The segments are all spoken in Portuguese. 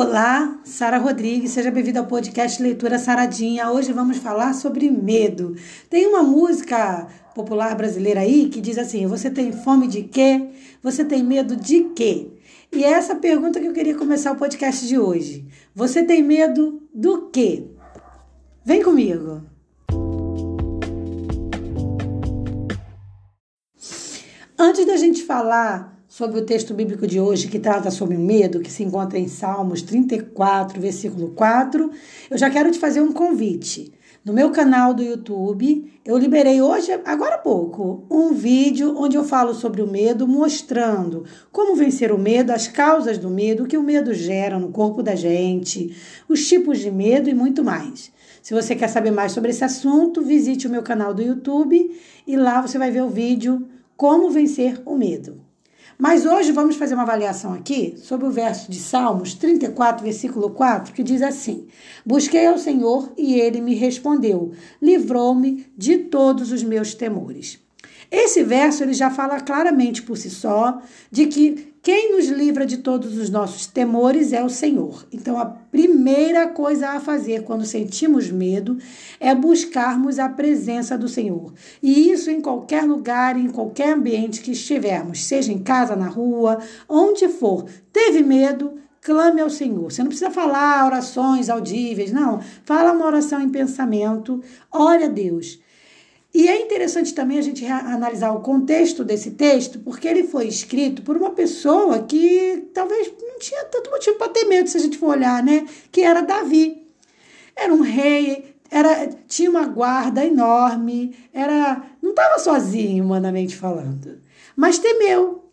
Olá, Sara Rodrigues, seja bem-vinda ao podcast Leitura Saradinha. Hoje vamos falar sobre medo. Tem uma música popular brasileira aí que diz assim: Você tem fome de quê? Você tem medo de quê? E é essa pergunta que eu queria começar o podcast de hoje. Você tem medo do quê? Vem comigo. Antes da gente falar sobre o texto bíblico de hoje que trata sobre o medo, que se encontra em Salmos 34, versículo 4, eu já quero te fazer um convite. No meu canal do YouTube, eu liberei hoje, agora há pouco, um vídeo onde eu falo sobre o medo, mostrando como vencer o medo, as causas do medo, o que o medo gera no corpo da gente, os tipos de medo e muito mais. Se você quer saber mais sobre esse assunto, visite o meu canal do YouTube e lá você vai ver o vídeo Como Vencer o Medo. Mas hoje vamos fazer uma avaliação aqui sobre o verso de Salmos 34, versículo 4, que diz assim: Busquei ao Senhor e ele me respondeu, livrou-me de todos os meus temores. Esse verso ele já fala claramente por si só de que quem nos livra de todos os nossos temores é o Senhor. Então, a primeira coisa a fazer quando sentimos medo é buscarmos a presença do Senhor. E isso em qualquer lugar, em qualquer ambiente que estivermos, seja em casa, na rua, onde for. Teve medo? Clame ao Senhor. Você não precisa falar orações audíveis, não. Fala uma oração em pensamento. Ore a Deus. E é interessante também a gente analisar o contexto desse texto, porque ele foi escrito por uma pessoa que talvez não tinha tanto motivo para ter medo, se a gente for olhar, né? Que era Davi. Era um rei, era tinha uma guarda enorme, era não estava sozinho, humanamente falando, mas temeu.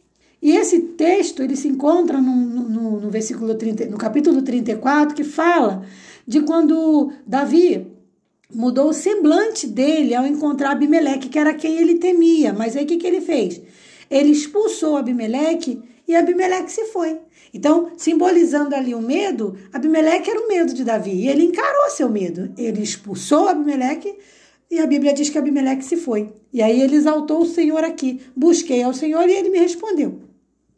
E esse texto ele se encontra no, no, no versículo 30, no capítulo 34, que fala de quando Davi mudou o semblante dele ao encontrar Abimeleque, que era quem ele temia. Mas aí o que, que ele fez? Ele expulsou Abimeleque e Abimeleque se foi. Então, simbolizando ali o medo, Abimeleque era o medo de Davi. E ele encarou seu medo. Ele expulsou Abimeleque e a Bíblia diz que Abimeleque se foi. E aí ele exaltou o Senhor aqui. Busquei ao Senhor e ele me respondeu.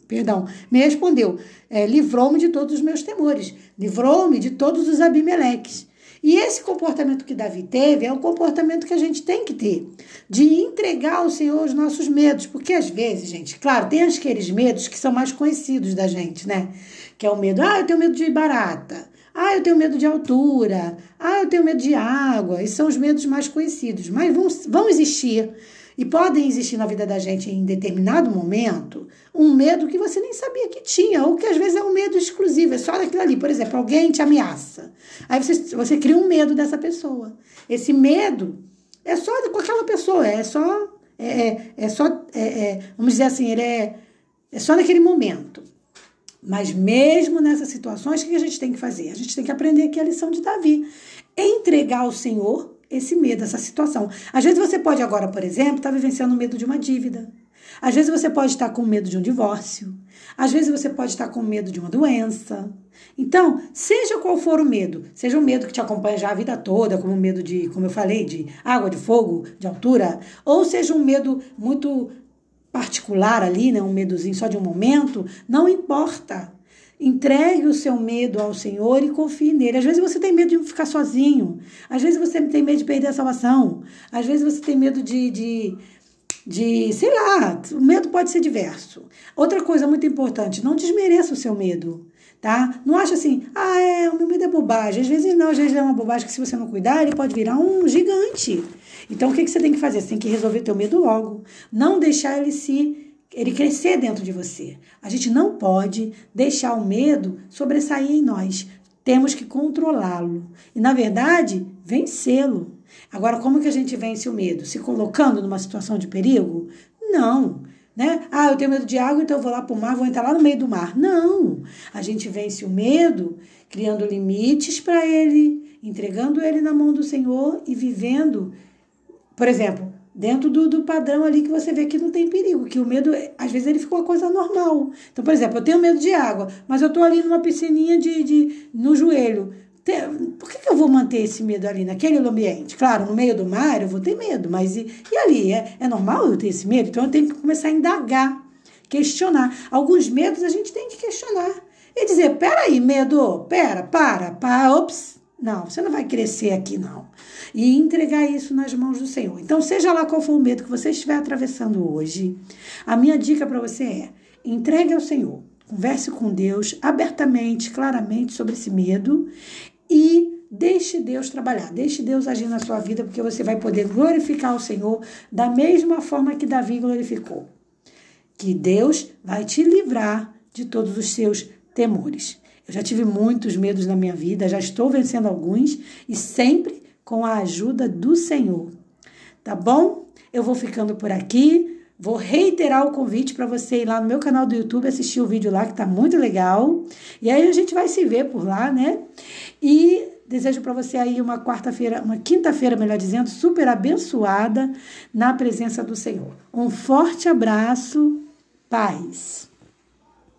Perdão, me respondeu. É, Livrou-me de todos os meus temores. Livrou-me de todos os Abimeleques. E esse comportamento que Davi teve é o comportamento que a gente tem que ter, de entregar ao Senhor os nossos medos, porque às vezes, gente, claro, tem aqueles medos que são mais conhecidos da gente, né? Que é o medo, ah, eu tenho medo de barata, ah, eu tenho medo de altura, ah, eu tenho medo de água, esses são os medos mais conhecidos, mas vão, vão existir e podem existir na vida da gente em determinado momento um medo que você nem sabia que tinha, ou que às vezes é um medo exclusivo, é só daquilo ali. Por exemplo, alguém te ameaça. Aí você, você cria um medo dessa pessoa. Esse medo é só com aquela pessoa, é só. É, é, é só. É, é, vamos dizer assim, ele é, é só naquele momento. Mas mesmo nessas situações, o que a gente tem que fazer? A gente tem que aprender aqui a lição de Davi. Entregar ao Senhor esse medo, essa situação. Às vezes você pode agora, por exemplo, estar tá vivenciando o medo de uma dívida. Às vezes você pode estar com medo de um divórcio. Às vezes você pode estar com medo de uma doença. Então, seja qual for o medo, seja um medo que te acompanha já a vida toda, como o medo de, como eu falei, de água, de fogo, de altura, ou seja um medo muito particular ali, né, um medozinho só de um momento, não importa. Entregue o seu medo ao Senhor e confie nele. Às vezes você tem medo de ficar sozinho. Às vezes você tem medo de perder a salvação. Às vezes você tem medo de, de, de sei lá, o medo pode ser diverso. Outra coisa muito importante, não desmereça o seu medo. Tá? Não acha assim, ah, é, o meu medo é bobagem. Às vezes não, às vezes é uma bobagem que se você não cuidar, ele pode virar um gigante. Então o que, que você tem que fazer? Você tem que resolver teu medo logo. Não deixar ele se ele crescer dentro de você. A gente não pode deixar o medo sobressair em nós. Temos que controlá-lo e, na verdade, vencê-lo. Agora, como que a gente vence o medo? Se colocando numa situação de perigo? Não. Né? Ah, eu tenho medo de água, então eu vou lá para o mar, vou entrar lá no meio do mar. Não. A gente vence o medo criando limites para ele, entregando ele na mão do Senhor e vivendo. Por exemplo, dentro do, do padrão ali que você vê que não tem perigo, que o medo, às vezes, ele ficou uma coisa normal. Então, por exemplo, eu tenho medo de água, mas eu estou ali numa piscininha de, de, no joelho. Por que, que eu vou manter esse medo ali naquele ambiente? Claro, no meio do mar eu vou ter medo, mas e, e ali? É, é normal eu ter esse medo? Então eu tenho que começar a indagar, questionar. Alguns medos a gente tem que questionar. e dizer: peraí, medo, pera, para, para, ops, não, você não vai crescer aqui, não. E entregar isso nas mãos do Senhor. Então, seja lá qual for o medo que você estiver atravessando hoje, a minha dica para você é: entregue ao Senhor. Converse com Deus abertamente, claramente sobre esse medo e deixe Deus trabalhar, deixe Deus agir na sua vida, porque você vai poder glorificar o Senhor da mesma forma que Davi glorificou. Que Deus vai te livrar de todos os seus temores. Eu já tive muitos medos na minha vida, já estou vencendo alguns e sempre com a ajuda do Senhor. Tá bom? Eu vou ficando por aqui. Vou reiterar o convite para você ir lá no meu canal do YouTube assistir o vídeo lá que tá muito legal. E aí a gente vai se ver por lá, né? E desejo para você aí uma quarta-feira, uma quinta-feira, melhor dizendo, super abençoada na presença do Senhor. Um forte abraço, paz.